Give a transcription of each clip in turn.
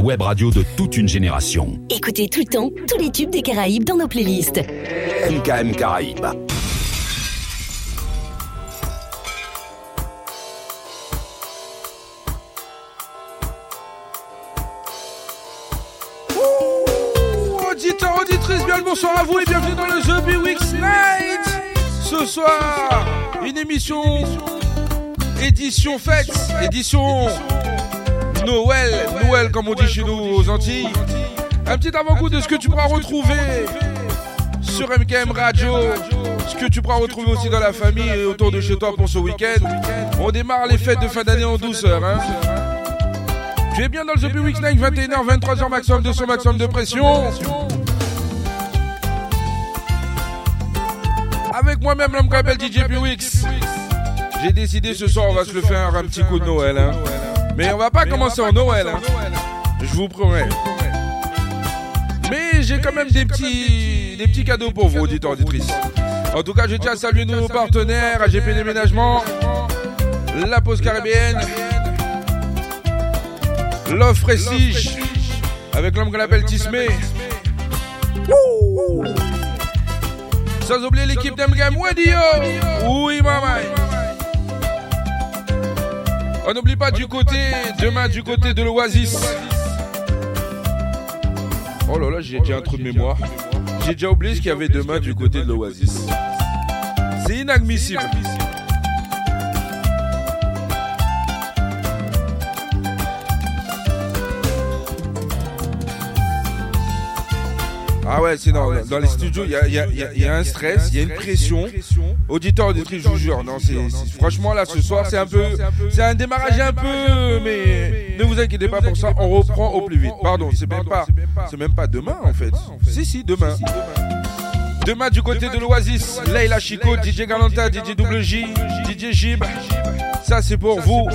La web radio de toute une génération. Écoutez tout le temps tous les tubes des Caraïbes dans nos playlists. MKM Caraïbes. Auditeurs, auditrices, bien le bonsoir à vous et bienvenue dans le The Big Weeks Night. Ce soir, une émission, édition fête, édition Noël, Noël comme on dit chez nous aux Antilles. Un petit avant-goût de ce que tu pourras retrouver sur MKM Radio, ce que tu pourras retrouver aussi dans la famille et autour de chez toi pour ce week-end. On démarre les fêtes de fin d'année en douceur. Hein. Tu es bien dans le The Big Weeks Night, 21h, 23h maximum de son maximum de pression. Avec moi-même, l'homme qu'on DJ P-Wix. J'ai décidé ce soir, on va se le faire un petit coup de Noël. Hein. Mais on va pas commencer en Noël. Hein. Je vous promets. Mais j'ai quand même des petits, des petits cadeaux pour vous, auditeurs, auditrices. En tout cas, je tiens à saluer nos partenaires, AGP Déménagement, La Pause Caribéenne, L'Offre Prestige, avec l'homme qu'on appelle Tismé. Sans oublier l'équipe d'Amgam Wadio. Oui, maman. On n'oublie pas du côté, demain du côté de l'Oasis. Oh là là, j'ai déjà un trou de mémoire. J'ai déjà oublié ce qu'il y avait demain du côté de l'Oasis. C'est inadmissible. Ah ouais, c'est dans, dans les studios, il y a, un stress, il y a une pression. Auditeur, auditrice, je vous jure, non, c'est, franchement là ce soir, c'est un peu, c'est un démarrage un peu, mais ne vous inquiétez pas pour ça, on reprend au plus vite. Pardon, c'est même pas, c'est même pas demain en fait. Si si, demain. Demain du côté de l'Oasis, Leila Chico, DJ Galanta, DJ Double J, DJ Jib. Ça c'est pour vous.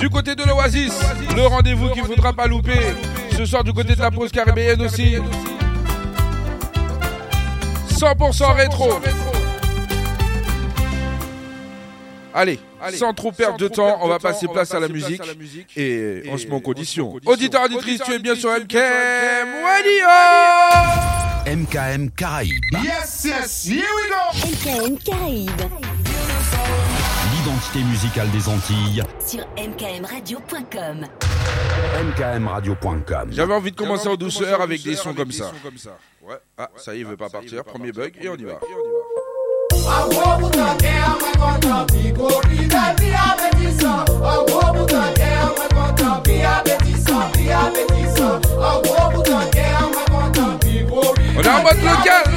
Du côté de l'Oasis, le rendez-vous qu'il ne faudra pas louper. Ce soir du côté de la pause caribéenne aussi. 100% rétro. Allez, sans trop perdre de temps, on va passer place à la musique et on se met en condition. Auditeur, auditrice, tu es bien sur MKM Radio MKM Caraïbes. Yes, yes, here we go MKM Caraïbes. L'identité musicale des Antilles Sur mkmradio.com. mkmradio.com. J'avais envie de commencer en douceur avec des sons comme ça. Ouais, ah, ça y est, il veut pas partir. Premier bug et on y va. On est en mode. Local.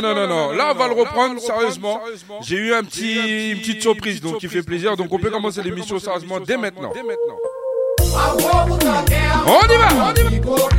non, non, non, non. Là, on va le reprendre sérieusement. J'ai eu un petit, une petite surprise, donc qui fait plaisir. Donc, on peut commencer l'émission sérieusement dès maintenant. On y va! On y va!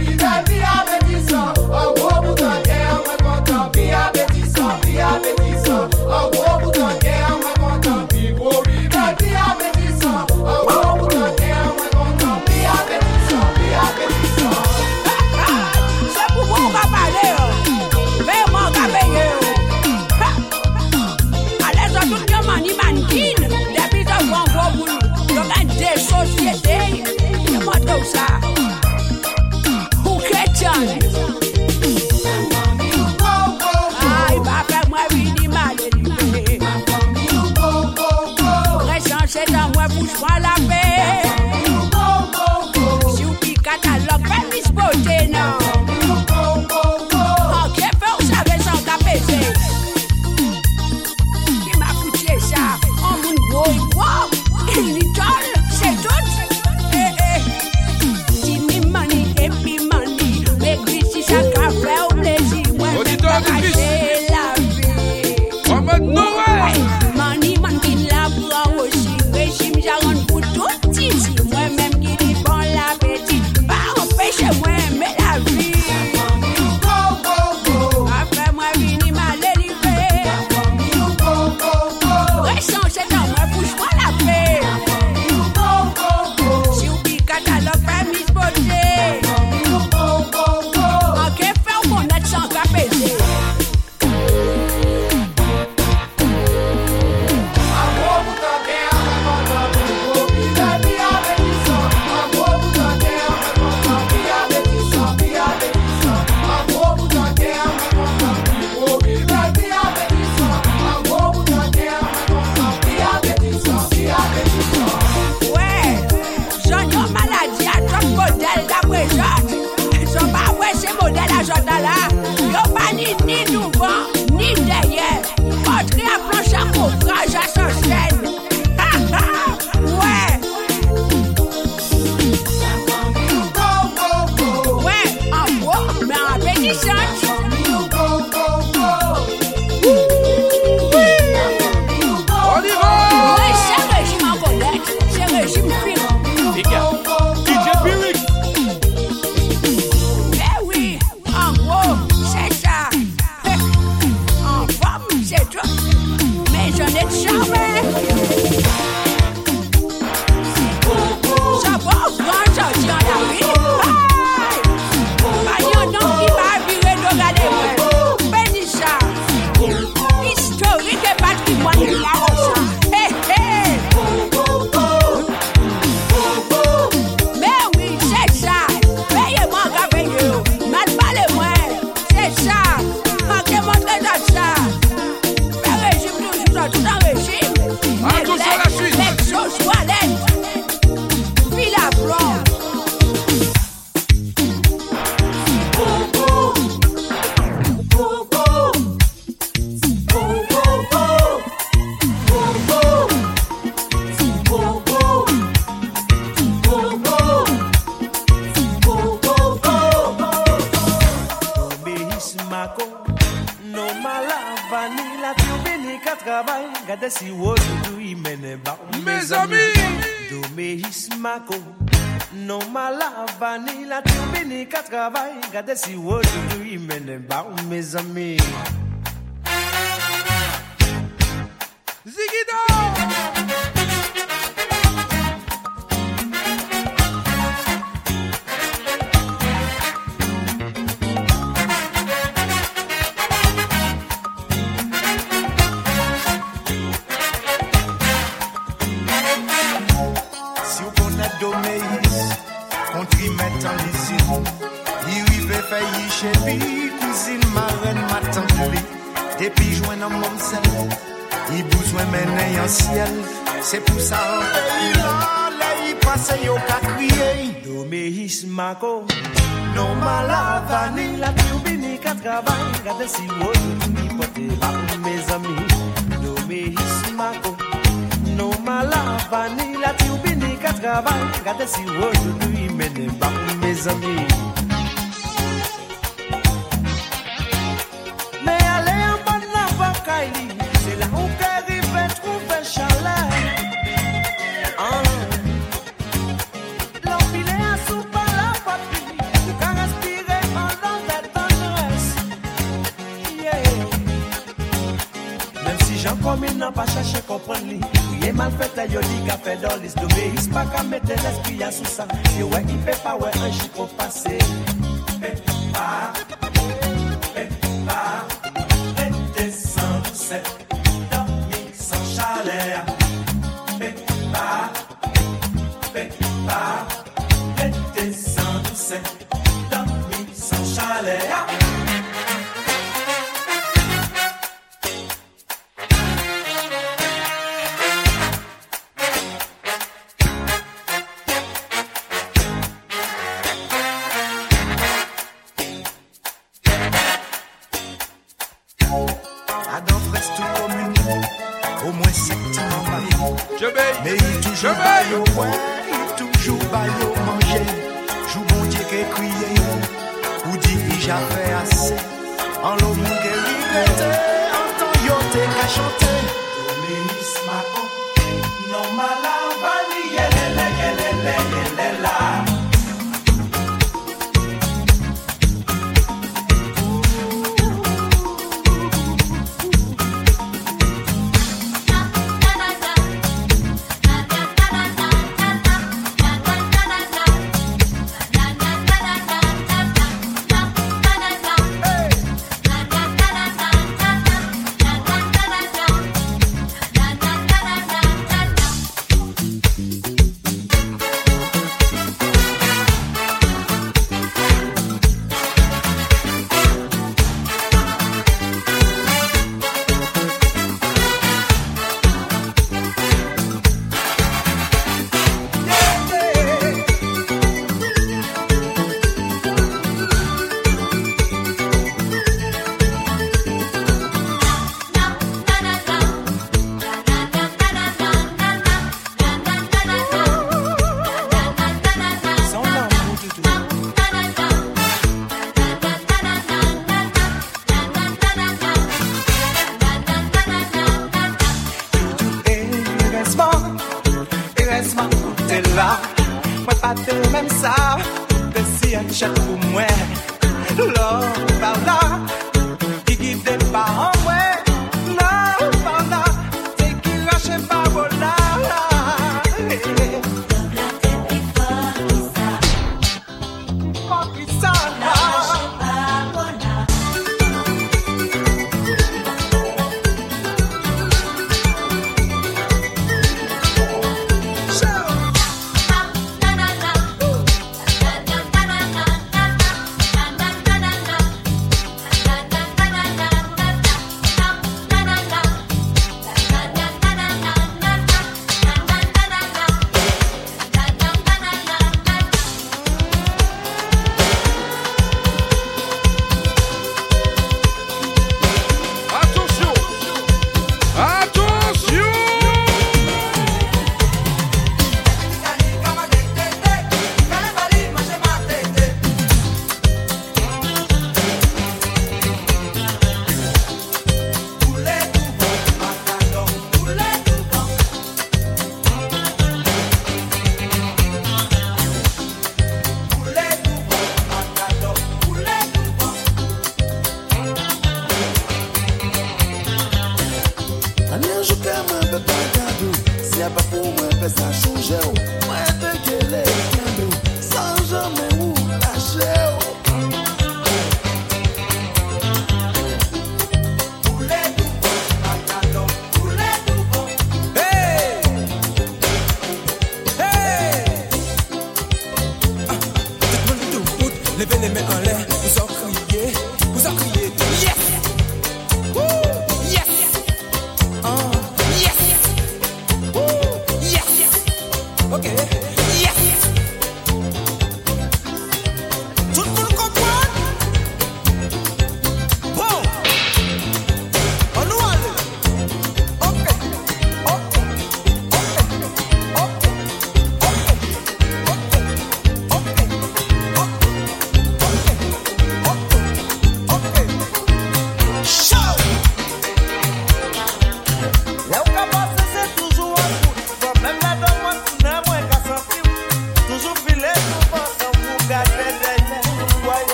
fait dans l'histoire. Il se pas qu'à mettre l'esprit à sous ça. Si ouais, il fait pas, ouais, un chic passé.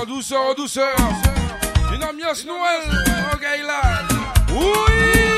En douceur, en douceur. Une ambiance Noël en Gaïla. Oui!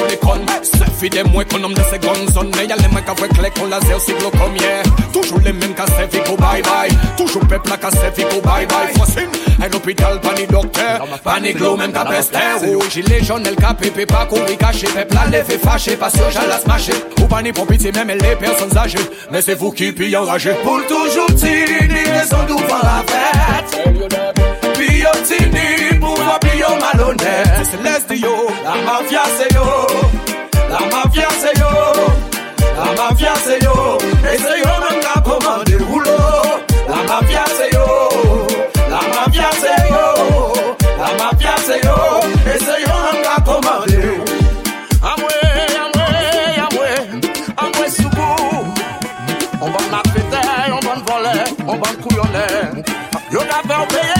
ou les con Se fide mwen kon nom de se gon zone Mais y'a les mecs avec les con laser ou siglo comme hier. Toujours les mêmes qu'à servi go bye bye. Toujours peuple qu'à servi go bye bye. Fossin, un hôpital pas ni docteur Pas ni glow même qu'à pester Oui, gilet jaune, elle cap pépé pas courir caché Peuple à lever fâché, parce que j'allais se mâcher Ou pas ni pour pitié même les personnes âgées. Mais c'est vous qui puis enragé Pour toujours tini, raison devant la fête. Céleste yo, la mafia c'est yo, la mafia c'est yo, la mafia c'est yo, et c'est yo même qui commandé le. La mafia c'est yo, la mafia c'est yo, la mafia c'est yo, et c'est yo même qui commandé. On va m'affêter, on va voler, on va couillonner. Yo d'abord payé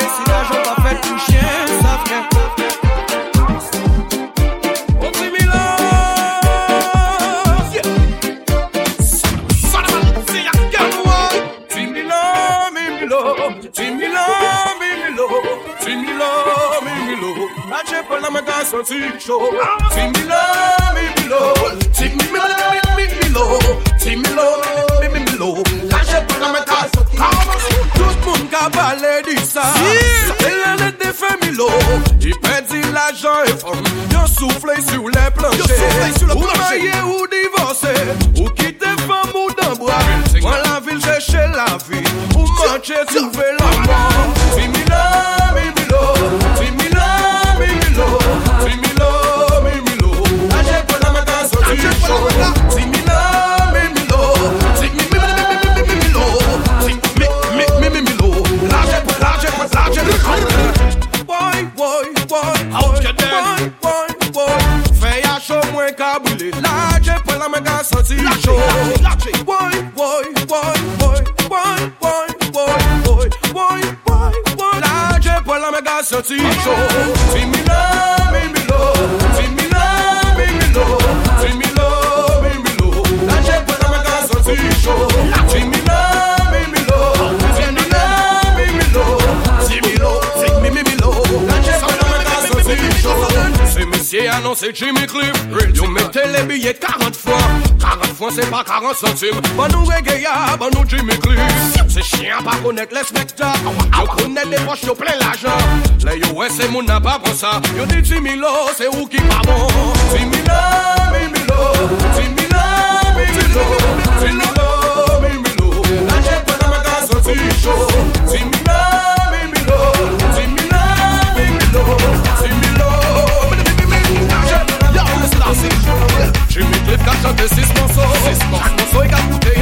son tik show Ti mi la, mi mi lo. Ti mi mi la, mi mi mi lo. Ti mi lo, mi mi mi lo. Lache pou la metal Tout moun ka pale di sa. Se la let de fe mi lo. Di pedi la jan e fom. Yo soufle sou le planche. Ou maye ou divorse Ou kite fom ou dambwa Mwen la vil cheche la vi. Ou manche souve la mou Ti mi la mè ka boulè La jè pè la mè ka santi chò Woy, woy, woy, woy, woy, woy, woy, woy, woy, woy, woy La jè pè la mè ka santi chò Si policier annonçait Jimmy Cliff. Yo mettait les billets de 40 francs 40 francs c'est pas 40 centimes. Bon nous régaya, ah, bon nous Jimmy Cliff. C'est chien pas connaître les spectacles. Yo connaît les poches, yo plein l'argent. Les yo ouais c'est mon n'a pas pour ça. Yo dit Jimmy Lo, c'est où qui pas bon? Jimmy Lo, Jimmy Lo Jimmy Lo, Jimmy Lo Jimmy Lo, Jimmy Lo. Là j'ai pas dans ma gaz, on s'y chaud Jimmy Lo dansi Jè mi klip kak chante 6 monso Chak monso e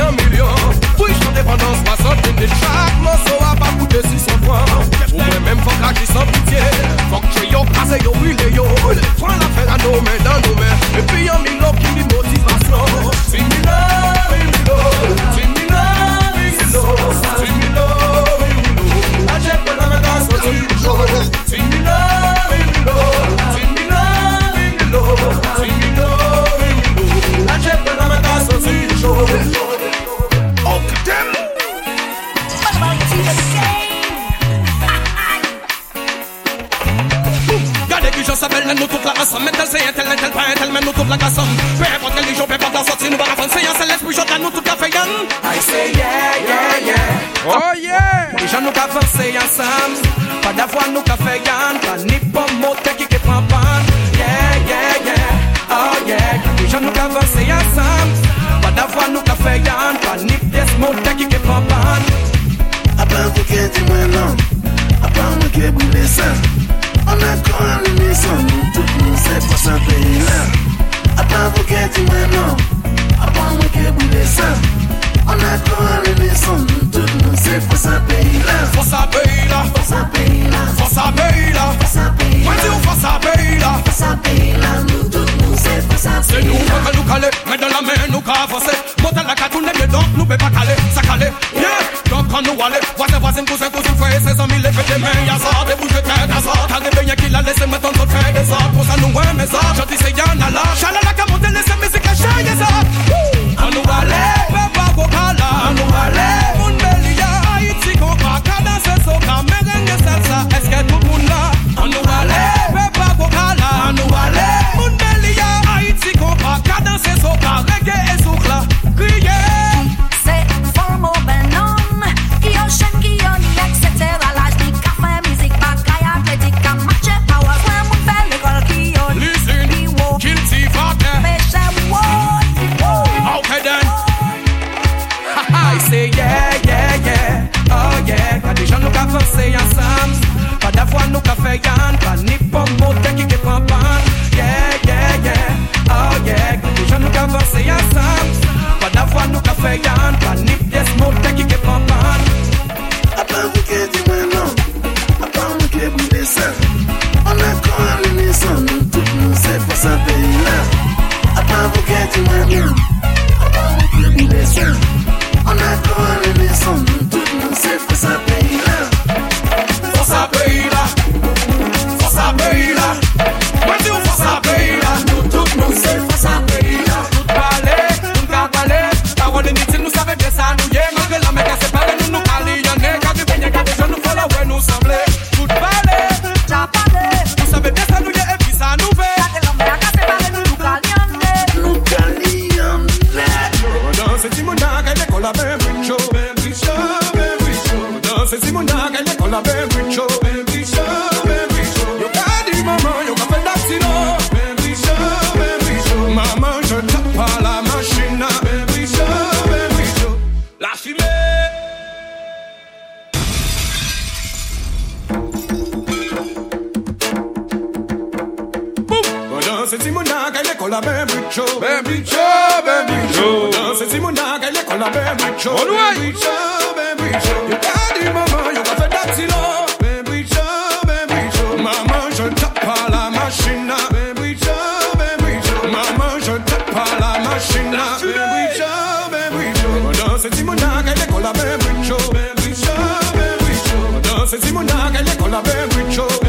1 milyon Pou y chante pandan 60 minit Chak monso a pa koute 600 pwan Ou mwen men fok la ki yo yo. Wile yo Pren la la nou men dan nou men E pi yon mi lop ki mi motivasyon la gason Pe pot religion, pe pot la sot, si nou ba rafan Se yon seles pou jot la nou tout ka fegan I say yeah, yeah, yeah. Oh yeah. Pou jan nou ka avanse yansam Pa davwa nou ka fegan Pa ni pom mote ki ke pran pan Yeah, yeah, yeah. Oh yeah. Pou jan nou ka avanse yansam Pa davwa nou ka fegan Pa ni pes mote ki ke pran pan Apan kou ke di mwen lan Apan mwen ke bou lesan An akon an lini san Nou tout nou se posan peyi lan Avant qu'elle maintenant, apprendre qu'elle vous descend. On attend les leçons, tout le monde sait, faut ça payer là. Faut ça payer là. Faut ça payer là. Faut ça payer là. Faut ça payer là. Faut ça payer là. Faut ça payer là. Nous tout le monde sait, faut ça payer là. C'est nous, on va nous caler, mais dans la main, nous qu'à avancer. Monte la catoune, mais donc, nous peut pas caler, ça caler. Yeah! Donc, quand nous allons, voisin, voisin, cousin, cousin, frère, ses amis, les fêtes des mains, y'a ça, des bouches de tête, y'a ça. T'as ça. Ça, ça, c'est Simona qu'elle est est You got du maman, you got je tape pas la machine. Même bicho, même bicho. Maman, je tape pas la machine. Même bicho, même bicho. Non, c'est Simona est la même bicho. Même bicho, même bicho. Est.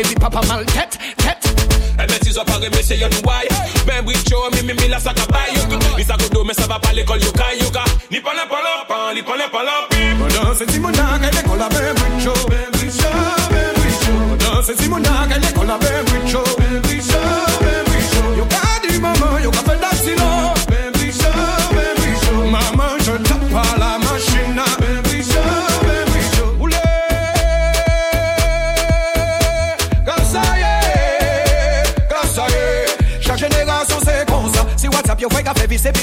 heavy papa mal tet, tet. tête, tête. Elle est iso pare, say you yon why. Ben with show me, me, me, la sac à baille. Mais ça, go do, mais ça va pas l'école, yo, caille, yo,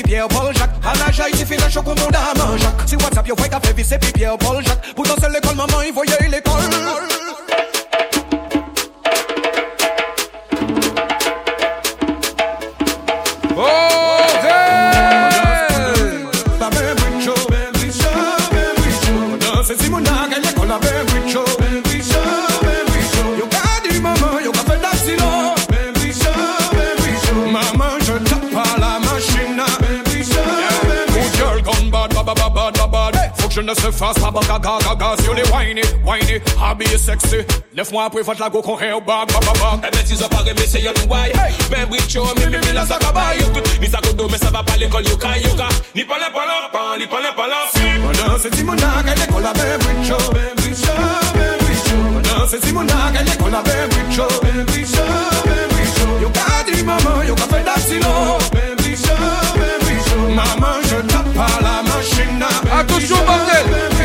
Pierre Paul Jacques. À l'âge il suffit d'un choc au monde à manger. Si WhatsApp yo fait café puis Pierre Paul Jacques. Pour danser l'école maman il voyait l'école. the se fasse pas baga gaga gaga Sur les whiny, whiny, be sexy. Lève-moi après, va te go con hair bag, bag, bag Eh ben si ça paraît, me say you know why? Ben bricho, mi mi mi la ça va yo tout Ni ça godo, mais ça va pas l'école, yo ka yo ka Ni pas la pala, pas ni pas la. Pala Pendant c'est Timona, qu'elle école à ben bricho oh. Ben bricho, ben bricho Pendant c'est Timona, qu'elle école à ben bricho oh. Ben bricho, ben bricho Yo ka di maman, yo ka fait d'absilo Ben bricho, ben bricho mama. Acostuma dele.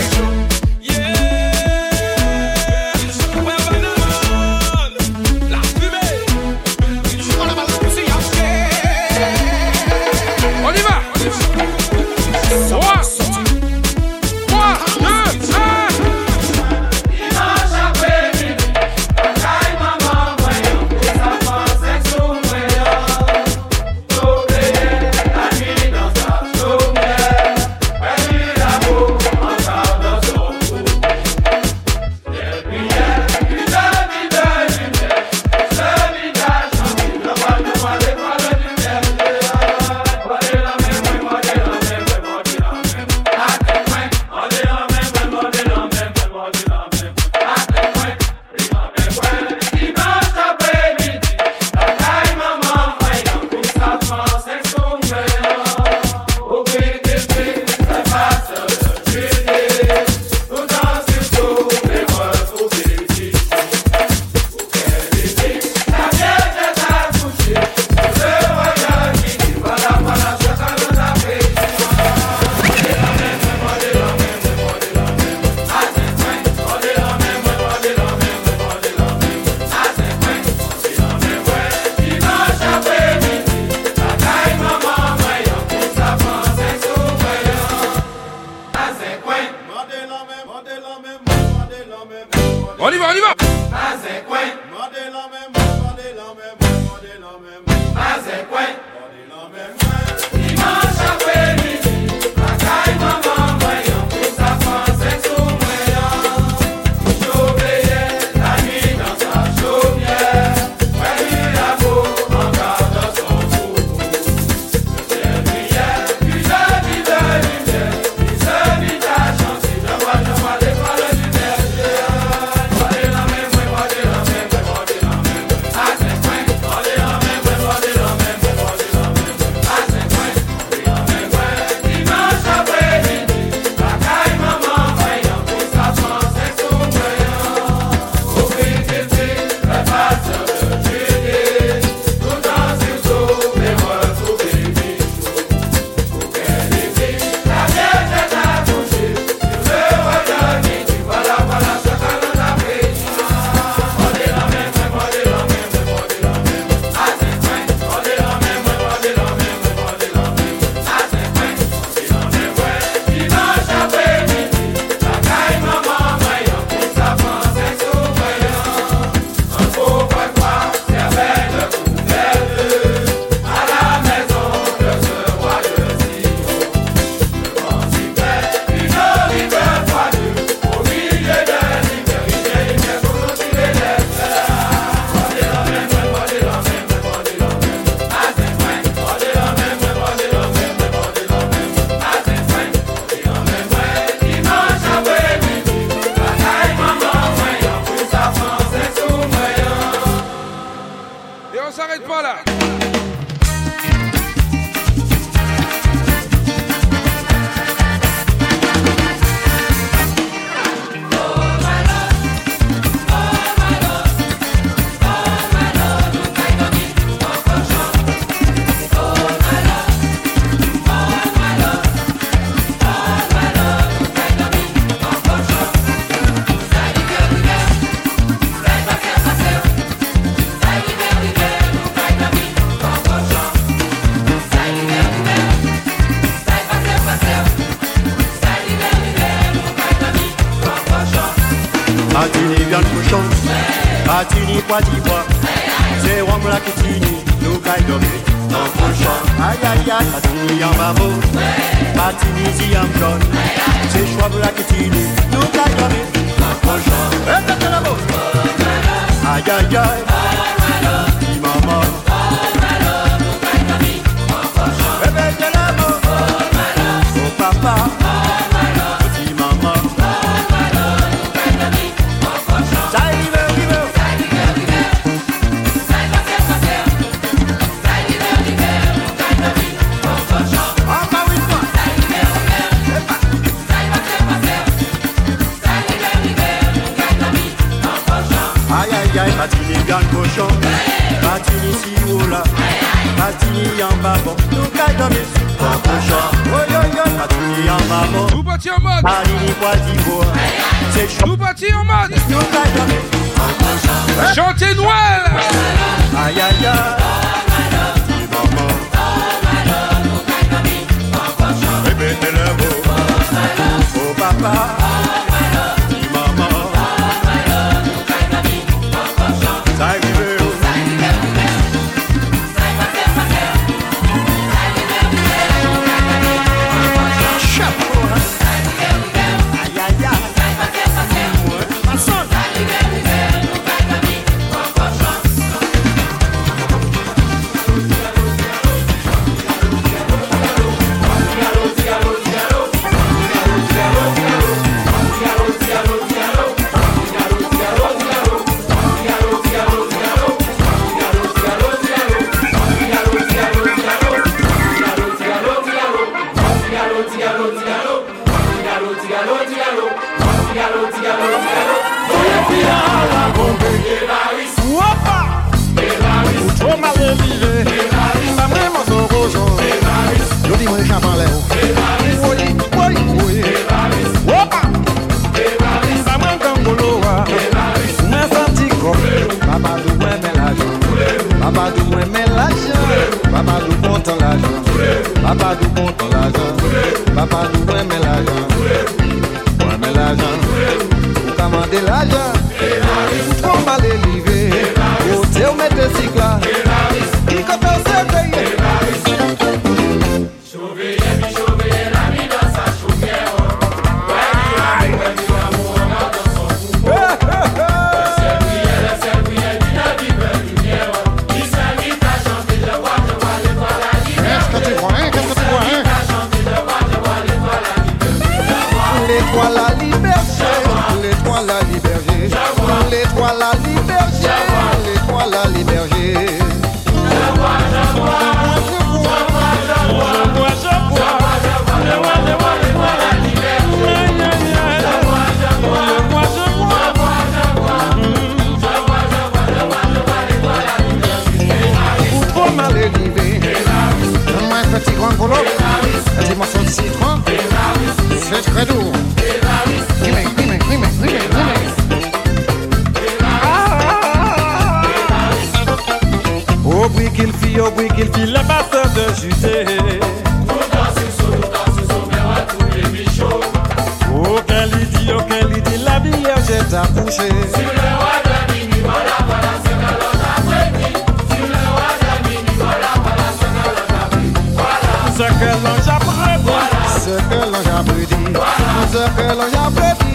secolo ya bredi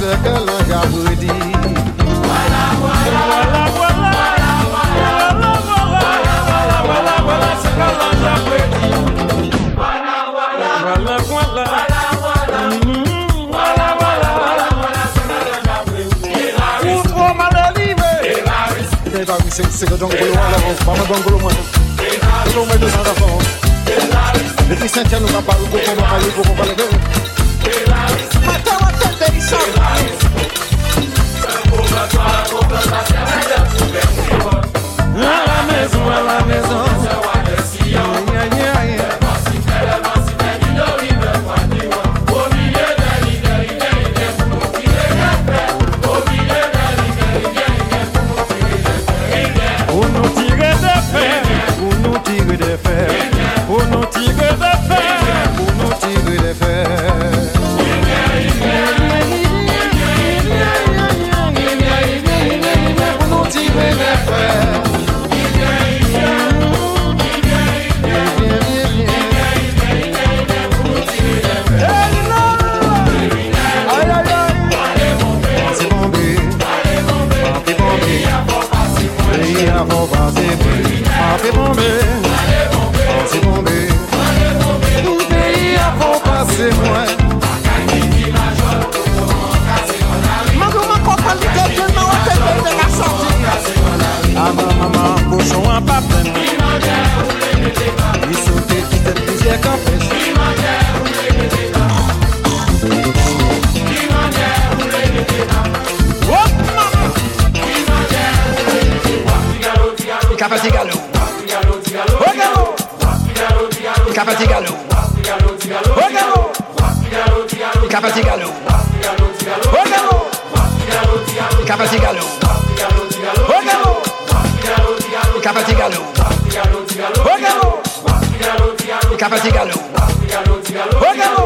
secolo ya bredi wala wala wala wala wala wala wala wala secolo ya bredi wala wala wala wala Sigo don't go alone, mama don't go alone. Don't make this on the phone. Let me send you a look up, I'll go for my, I'll go for my. Ela mesmo, ela mesmo. Capa Tigalo. Ogalo. Capa Tigalo. Ogalo. Capa Tigalo. Ogalo. Capa Tigalo. Ogalo. Capa Tigalo. Ogalo.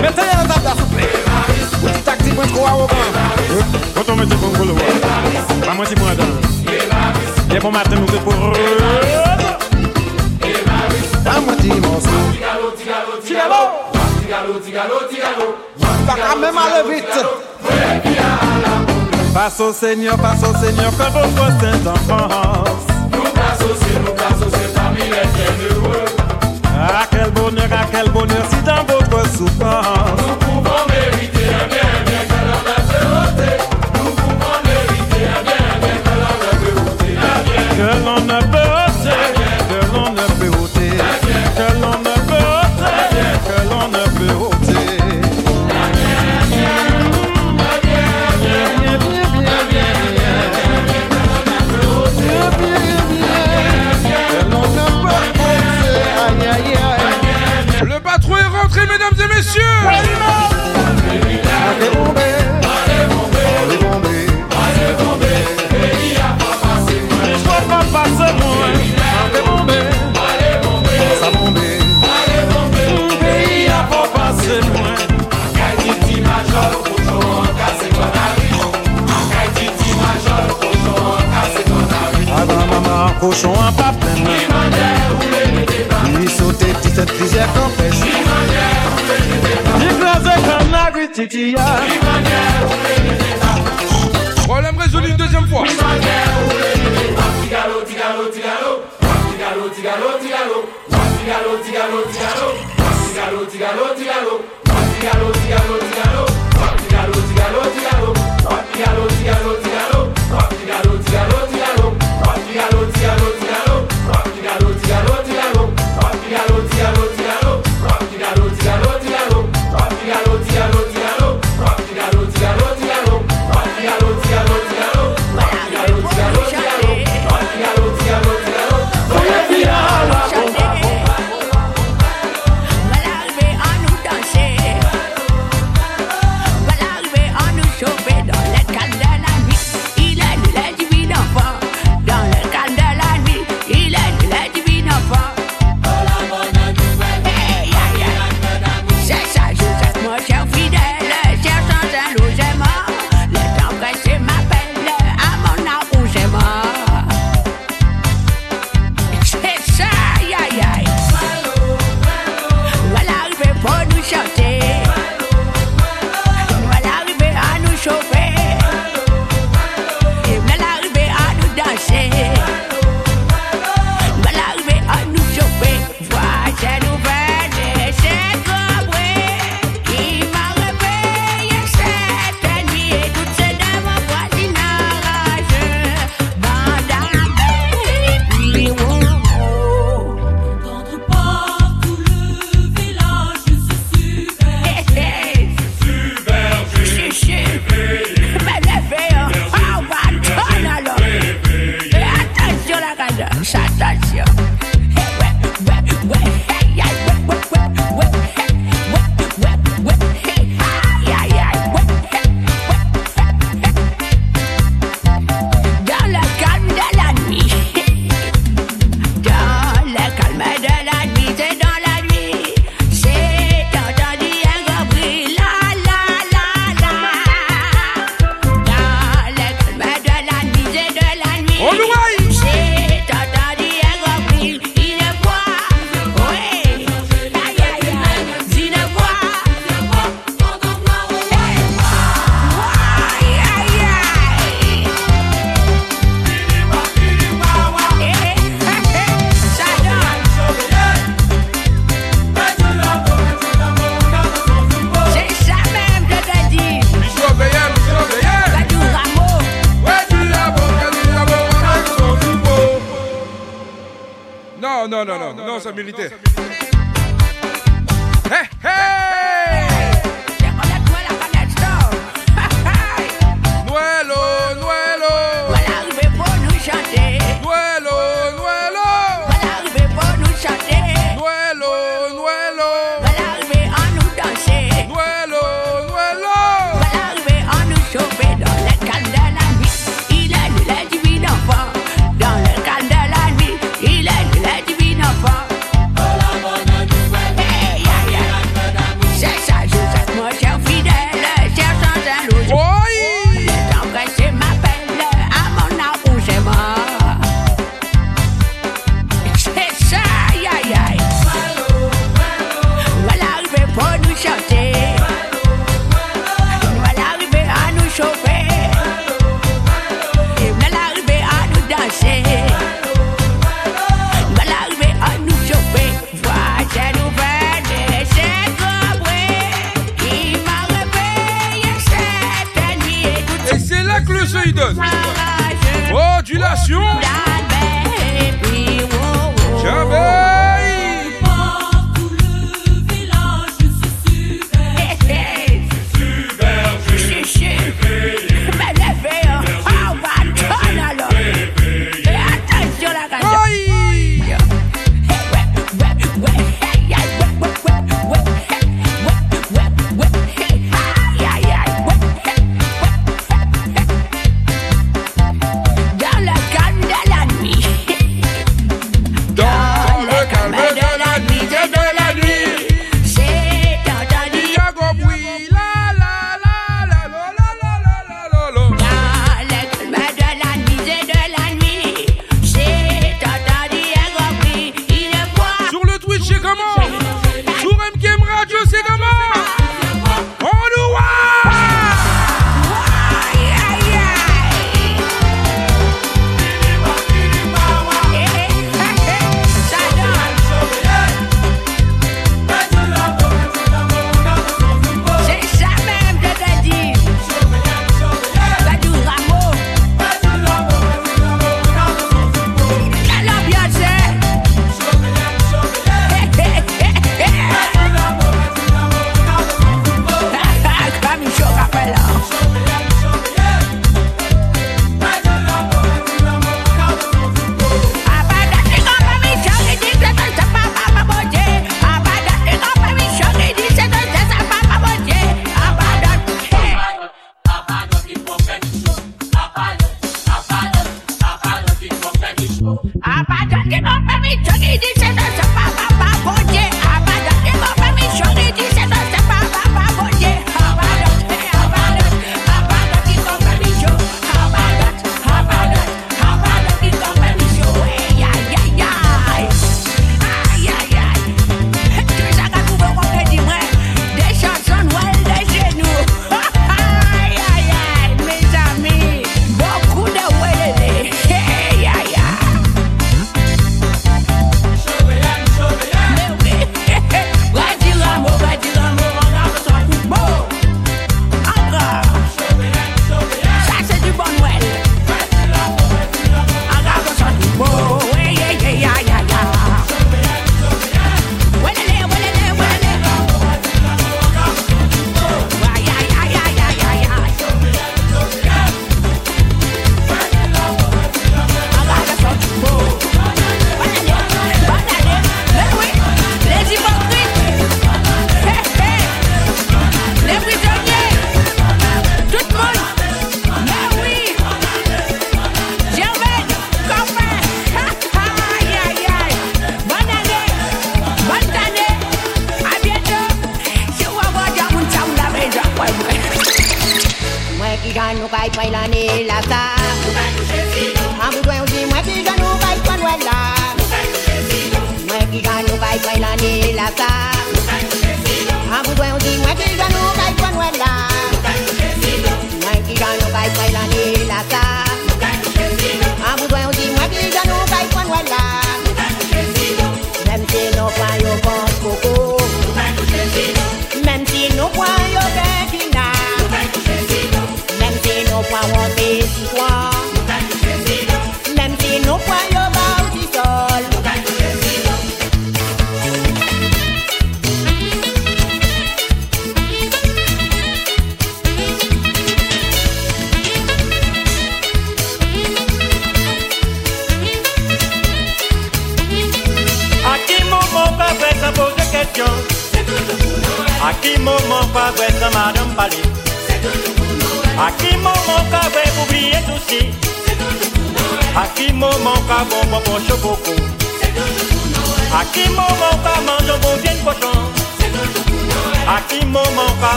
Mete yon tap da souple. Ou ti tak ti kwa wopan. Ou to mete kon kolo. moi dis moi dans. Et bon matin, nous te pour. À ah, moi dis mon. Tigalo, tigalo, vite. Passe au Seigneur, passe au Seigneur, quand vos prochains. Cochon en pape Il sautait petite plusieurs campesses Il crasait comme la grititilla. Problème résolu une deuxième fois.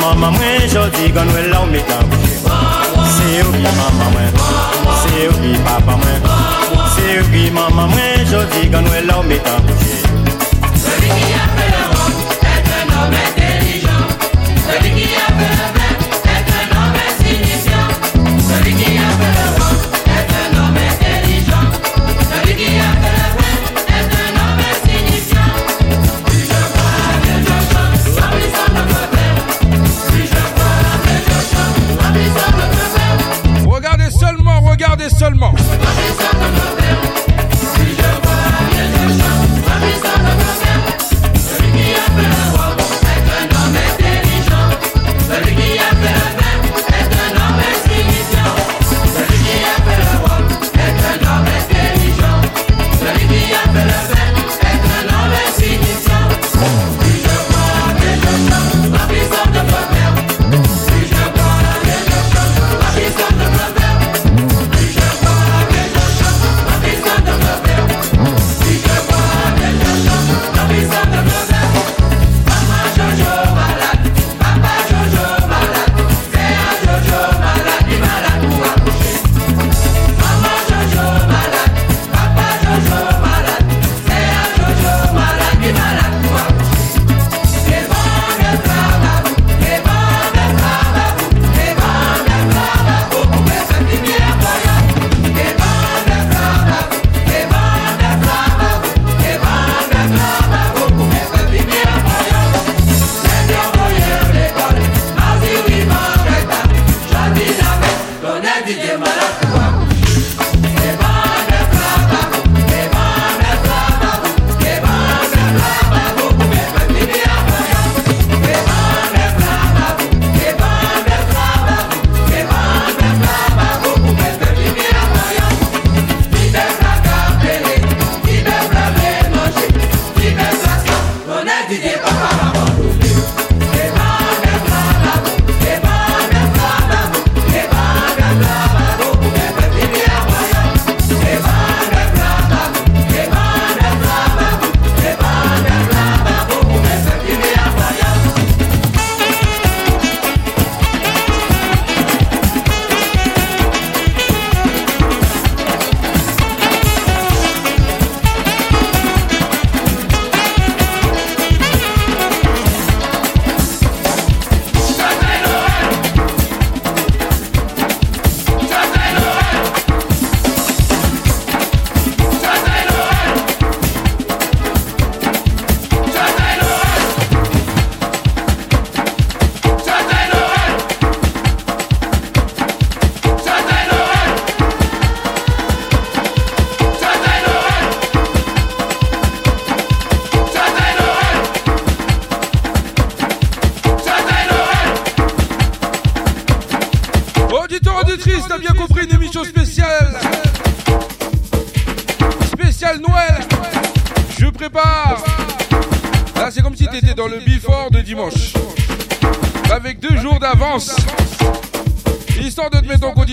maman mwen jodi Gon wè la ou mi tan bouche Se ou ki maman mwen Se ou ki papa mwen. Se ou ki maman mwen jodi Gon wè la ou mi tan bouche Celui qui a fait le rond est un homme intelligent. Celui qui a fait le blé est un homme insignifiant. Celui qui seulement.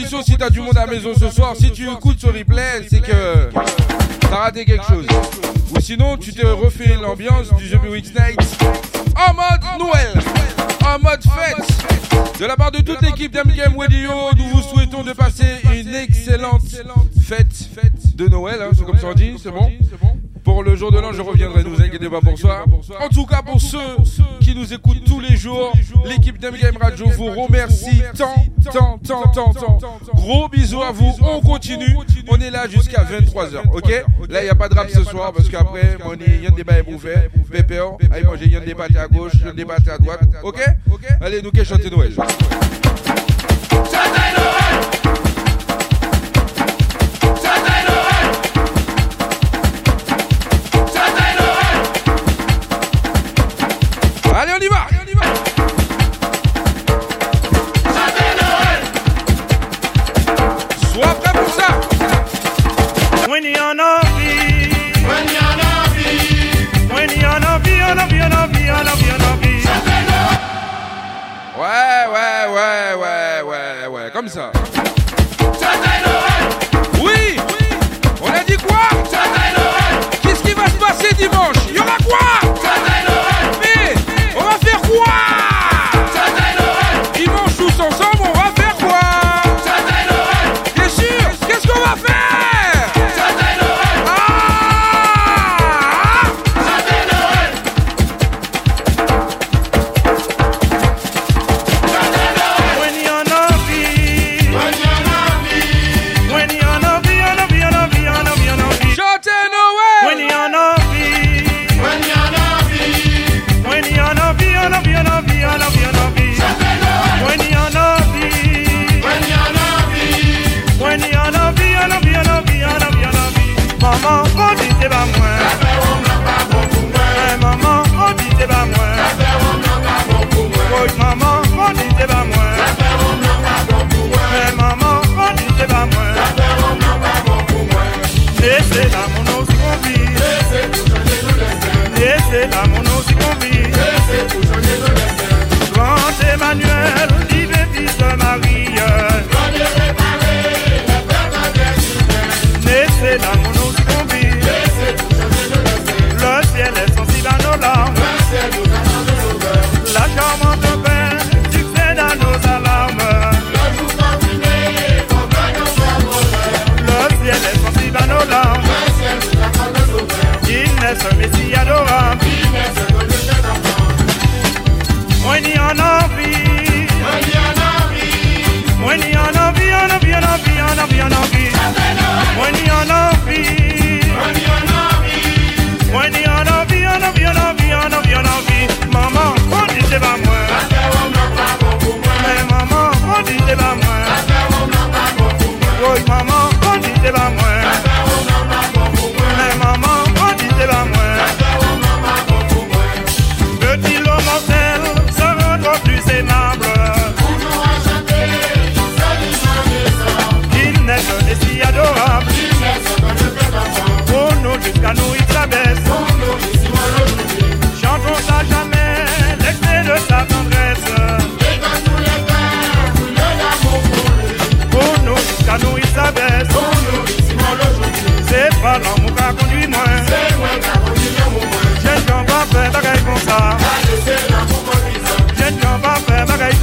Condition si t'as du monde à la maison ce soir. Si tu écoutes ce replay, c'est que t'as raté quelque chose. Ou sinon, tu te refais l'ambiance du The Week Night en mode Noël, en mode fête. De la part de toute l'équipe d'MGM Radio, nous vous souhaitons de passer une excellente fête de Noël. hein, c'est comme ça on dit, c'est bon? Pour le jour de l'an, je reviendrai, ne vous inquiétez pas pour ça. En tout cas, pour ceux qui nous écoutent tous les jours, l'équipe d'MGM Radio vous remercie tant, tant, tant, tant, tant. Gros bisous à vous, on continue. On est là jusqu'à 23h, ok? Là, il n'y a pas de rap ce soir parce qu'après, il y a des bails bouffés. Pépère, allez manger, il y a des pâtés à gauche, des pâtés à droite, ok? Allez, nous qu'est chanter Noël? Allez, Hamza.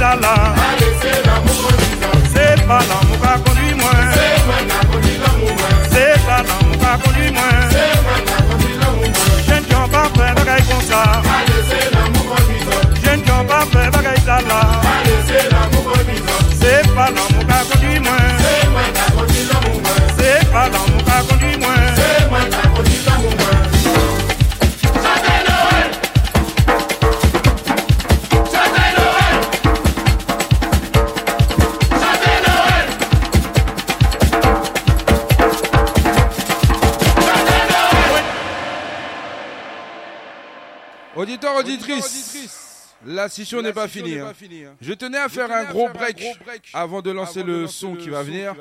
Là. C'est pas l'amour qui a conduit moi. C'est pas l'amour qui a conduit moi. Je ne peux pas faire comme ça. Je ne peux pas faire bagaille ça là. C'est pas l'amour qui a conduit moi. C'est pas l'amour qui a conduit moi. Auditrices, La session n'est pas finie. hein. Je tenais à faire un gros break avant de lancer le son qui va venir.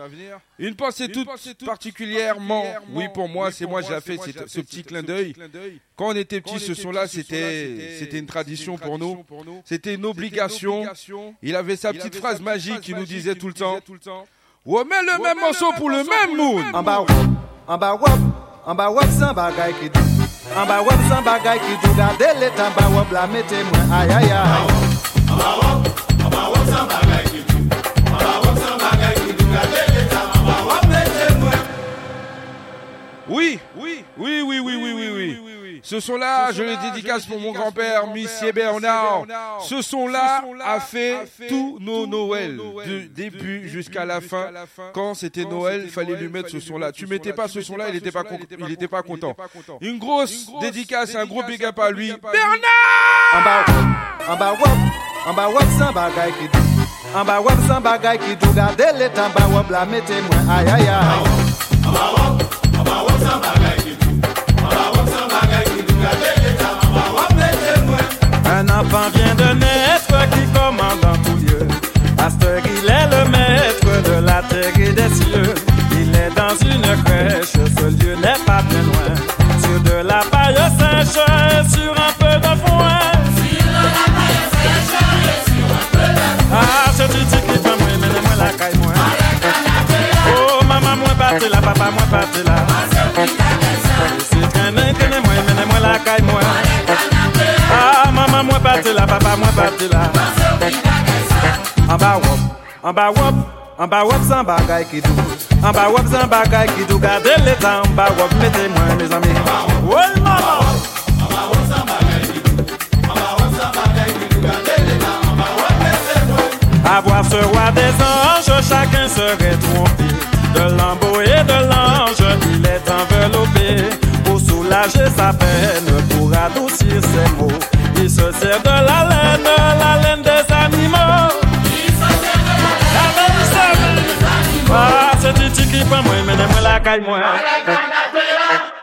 Une pensée toute particulièrement, oui pour moi, c'est moi j'ai fait ce petit clin d'œil. Quand on était petit, ce son-là, c'était c'était une tradition pour nous. C'était une obligation. Il avait sa petite phrase magique qui nous disait tout le temps. Ouais, mets le même morceau pour le même mood. En bas wop, en bas wop, en bas An ba wop san bagay ki do da delet An ba wop la mette mwen. Ayayay An ba wop, an ba wop san bagay ki do An ba wop san bagay ki do da delet An ba wop mette mwen. Oui, oui, oui, oui, oui, oui, oui, oui. Ce son-là, je le dédicace pour mon grand-père, Monsieur Bernard. Ce son-là a fait tous nos Noëls, du début jusqu'à la fin. Quand c'était Noël, il fallait lui mettre ce son-là. Tu mettais pas ce son-là, il était pas, il était pas content. Une grosse dédicace, un gros big up à lui. Bernard! En bas wop, en bas wop, en bas wop sans bagay ki dou. En bas wop sans bagay ki dou. Gade l'état en bas wop la mettez moi aïe aïe aïe. Un enfant vient de naître qui commande en tout lieu. Pasteur, il est le maître de la terre et des cieux. Il est dans une crèche, ce lieu n'est pas bien loin. Sur de la paille sèche et sur un peu de foin. Ah, c'est du qui fait moi, mais moi la caille moi. Oh, maman, moi parti là, papa, moi parti là. Maman, moi parti là, papa, moi parti là. En bas wop, en bas wop, en bas wop sans bagay ki dou. En bas wop sans bagay ki dou. Gade l'état en bas wop mettez moi mes amis. Oui, maman. À voir ce roi des anges, chacun serait trompé. De lambeau et de l'ange, il est enveloppé. Pour soulager sa peine, pour adoucir ses mots. sorcière de la laine, la laine des animaux. Ah, se titi ki pa mwen, menen mwen lakay mwen.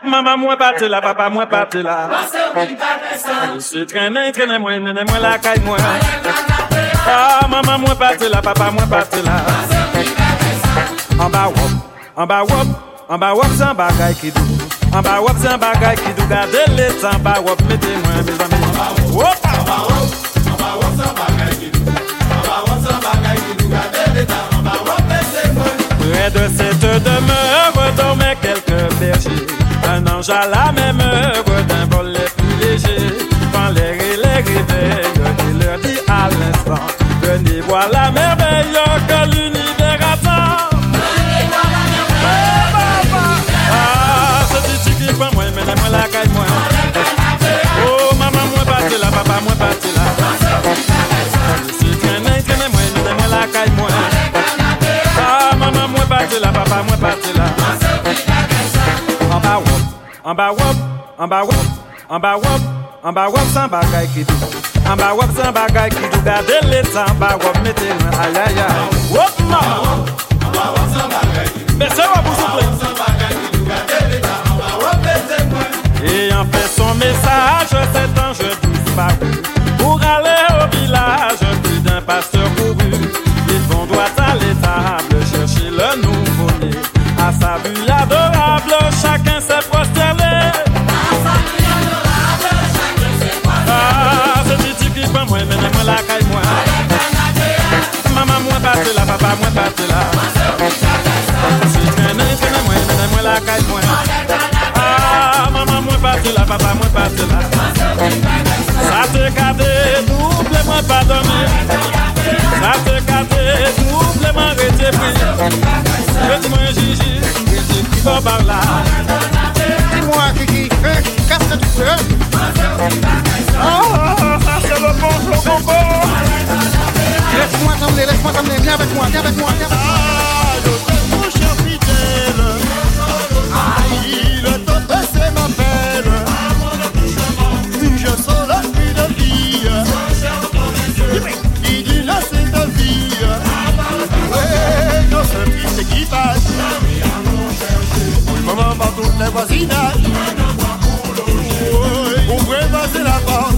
Mama mwen pati la, papa mwen pati la. Se trenen, trenen mwen, menen mwen lakay mwen. Ah, mama mwen pati la, papa mwen pati la. An ba wop, an ba wop, an ba wop san bagay ki dou. Traîné, traîné, moi, mais moi la caille moi. Ah, maman, moi parti là, papa, moi parti là. En bas wop, en bas wop, en bas wop bagay ki wop sans bagay ki. Gade l'état en bas wop. Wop! Près de cette demeure dormaient quelques bergers. Un ange à la même heure d'un vol les plus léger. Quand l'air et les réveille, il leur dit à l'instant Venez voir la merveille parti là, papa, moi parti là. En bas wop, en bas wop, en bas wop, en bas wop, en bas wop sans bagay ki dou. En bas wop sans bagay ki dou. Gade l'état en bas wop mettez moi aïe aïe aïe. Wop, maman. Mais c'est quoi vous soufflez Ayant fait son message, cet ange disparu. Pour Plus adorable, chacun s'est prosterné. Passa plus adorable, chacun s'est prosterné. Ah, se ti ti pi pa mwen, menen mwen la kay mwen. Ale kanade ya. Maman mwen pate la, papa mwen pate la. Mase ou ki chate sa. Si menen, menen mwen, menen mwen la kay mwen. Ale kanade ya. Ah, maman mwen pate la, papa mwen pate la. Mase ou ki chate sa. Sa te kade, double mwen padone. Ale kanade ya. Sa te kade, double mwen retepri. Mase ou ki chate sa. Va par là. Dis-moi Kiki, hein, qu'est-ce que tu fais Oh, c'est le bon jeu, Coco. Laisse-moi t'emmener, laisse-moi t'emmener, viens avec moi, viens avec moi, viens avec moi. Par toutes les voisinages. Ouais, Ouvrez, passer la porte.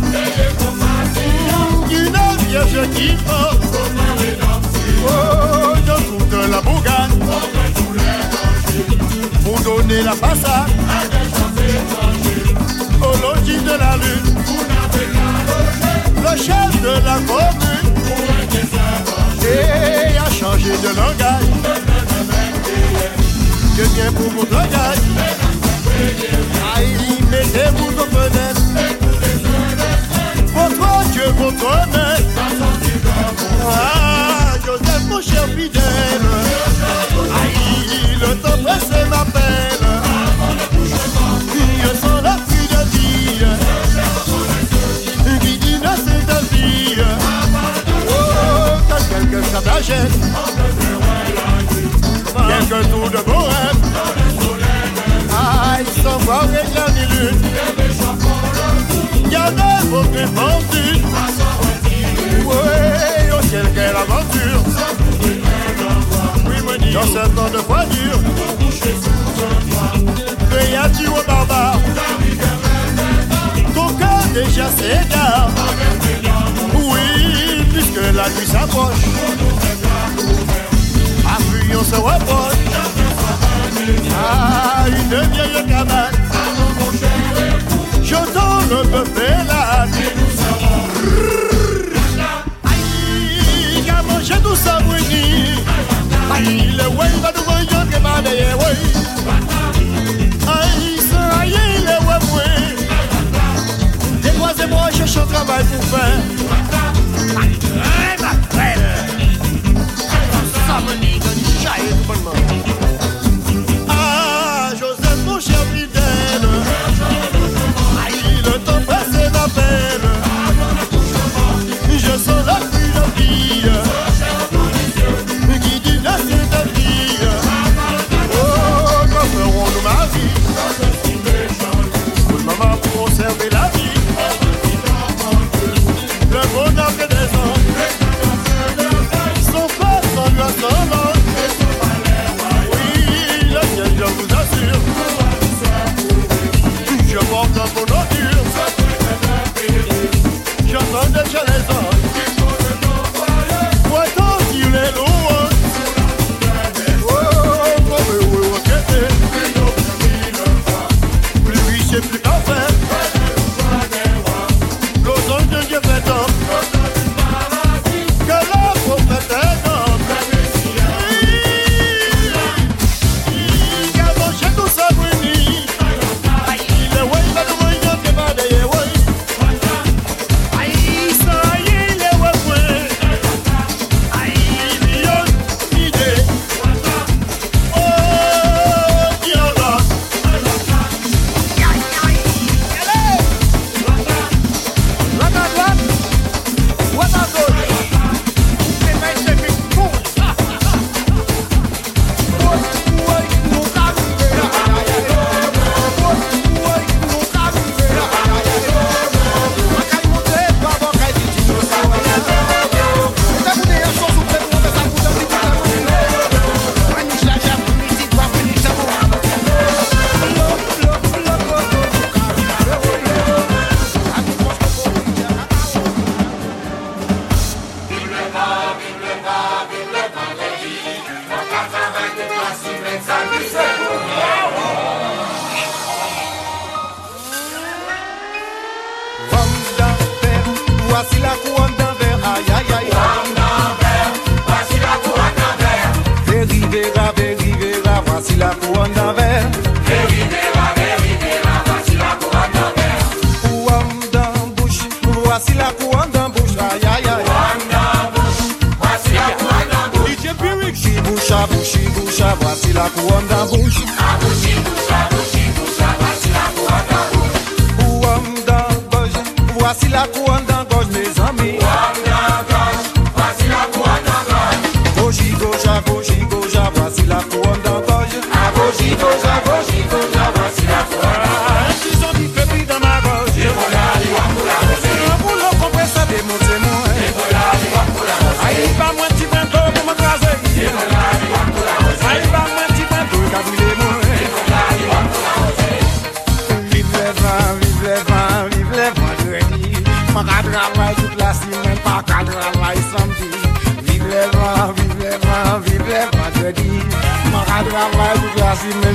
Oh, coûte la bourgade pour donner la façade au logis de la lune. Le chef de la commune et a changé de langage. Je viens pour votre langage. Aïe, mettez-vous aux fenêtres. Votre Dieu, votre maître. Ah, Joseph, mon cher fidèle. Aïe, le temps pressé m'appelle. Je sens la pluie de vie. Qui dit la c'est ta vie. Oh, quand quelqu'un s'attachait. Quelques tours de bohème. Voir éclat ni lune. Gardez. Ouais, au ciel, quelle aventure. Dans ce temps de voiture. Créature au barbare. Ton cœur déjà s'égare. Oui, puisque la nuit s'approche. Appuyons se reproche. de vieilles cabanes. J'entends le peuple et la Aïe, gamin, j'ai tout ça, Winnie. Aïe, le way, va nous voir, y'en a pas d'ailleurs, oui. Aïe, ça, aïe, le way, oui. Et moi, c'est moi, je cherche un travail pour faire. Aïe, ma frère. Ça me dit que j'ai tout bonnement.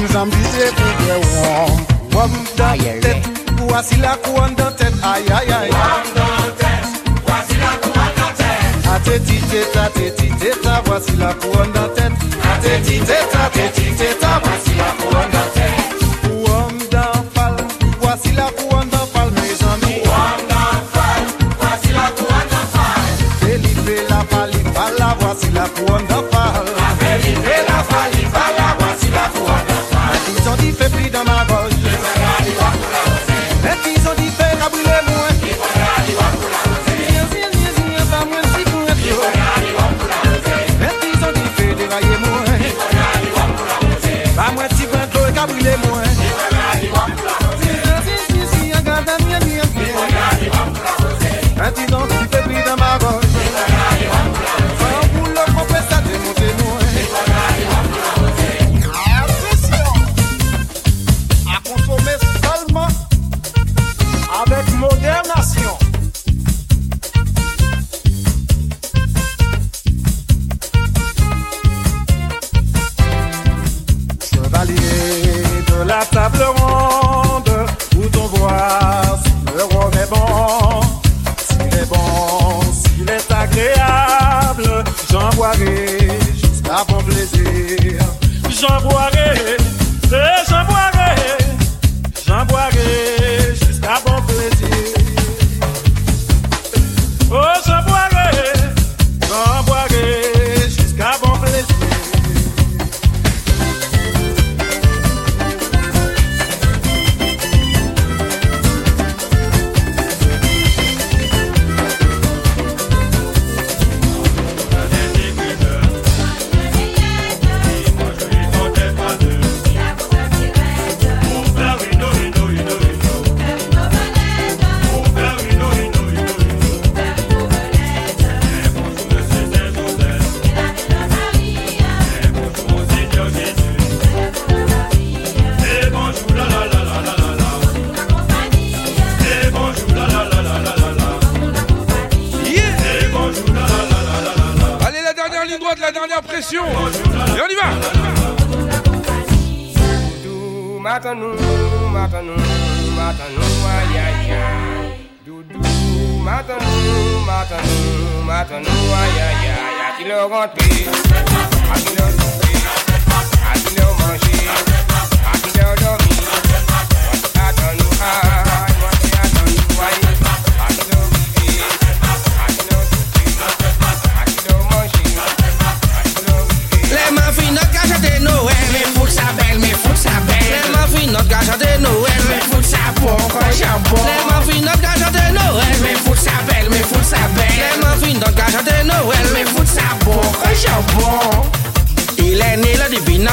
things I'm disabled.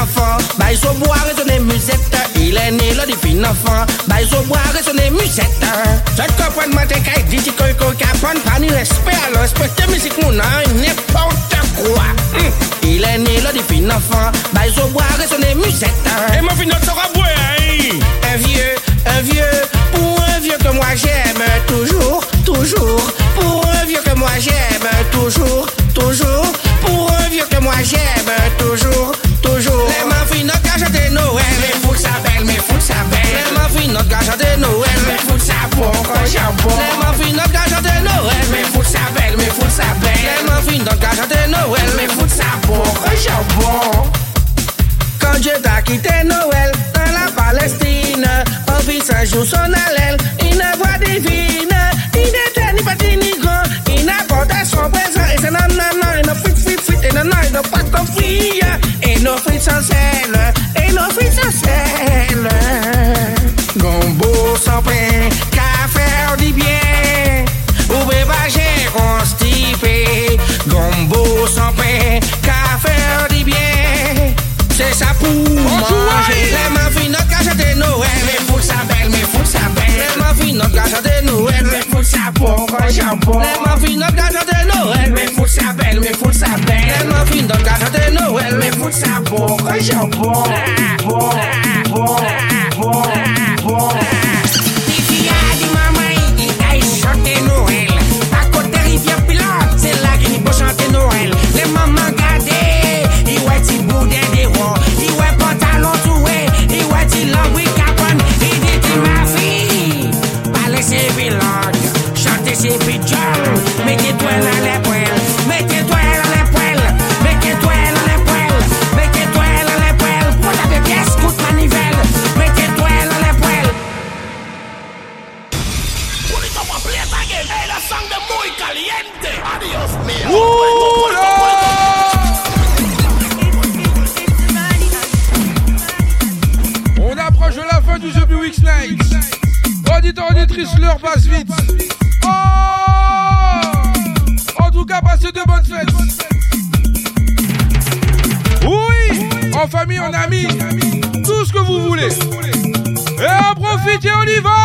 Enfant, il faut boire et sonner musette. Il est né le divin enfant, bah il faut boire et sonner musette. Je comprends ma tête qui dit que qu'on capone pas ni respect, alors respecter musique mon âme, n'importe quoi. Hum. Il est né le divin enfant, bah il faut boire et sonner musette. Et mon fin sera hein. Un vieux, un vieux, pour un vieux que moi j'aime toujours, toujours. Pour un vieux que moi j'aime toujours, toujours. Pour un vieux que moi j'aime toujours. Noël, faut que ça bon, quand jambon. Les muffins notre gâchette de Noël, faut que ça belle, faut que ça belle. Les muffins notre gâchette de Noël, que ça bon, quand jambon. Quand Dieu t'a quitté Noël dans la Palestine, on vit un jour son allèle, une voix divine. Ni grand, il n'apportait son présent. Et c'est non, non, non, et non, fit, fit, fit, et non, non, et non, pas de. Et nos frites sans sel, sans pain, bien. Ou bébager constipé, gombo sans pain, café dit bien. C'est ça pour manger. Les muffins notre gâchette de Noël, mais faut ça belle, mais faut ça belle. Les muffins notre gâchette de Noël, mais faut ça bon, quand jambon. Les notre de Noël, mais faut ça belle, mais faut ça belle. Les notre de Noël, mais faut ça bon, quand jambon. Bon, bon, bon, plus l'heure passe vite. Oh! En tout cas, passez de bonnes fêtes. Oui, en famille, en amis, tout ce que vous voulez. Et en profitez, on y va.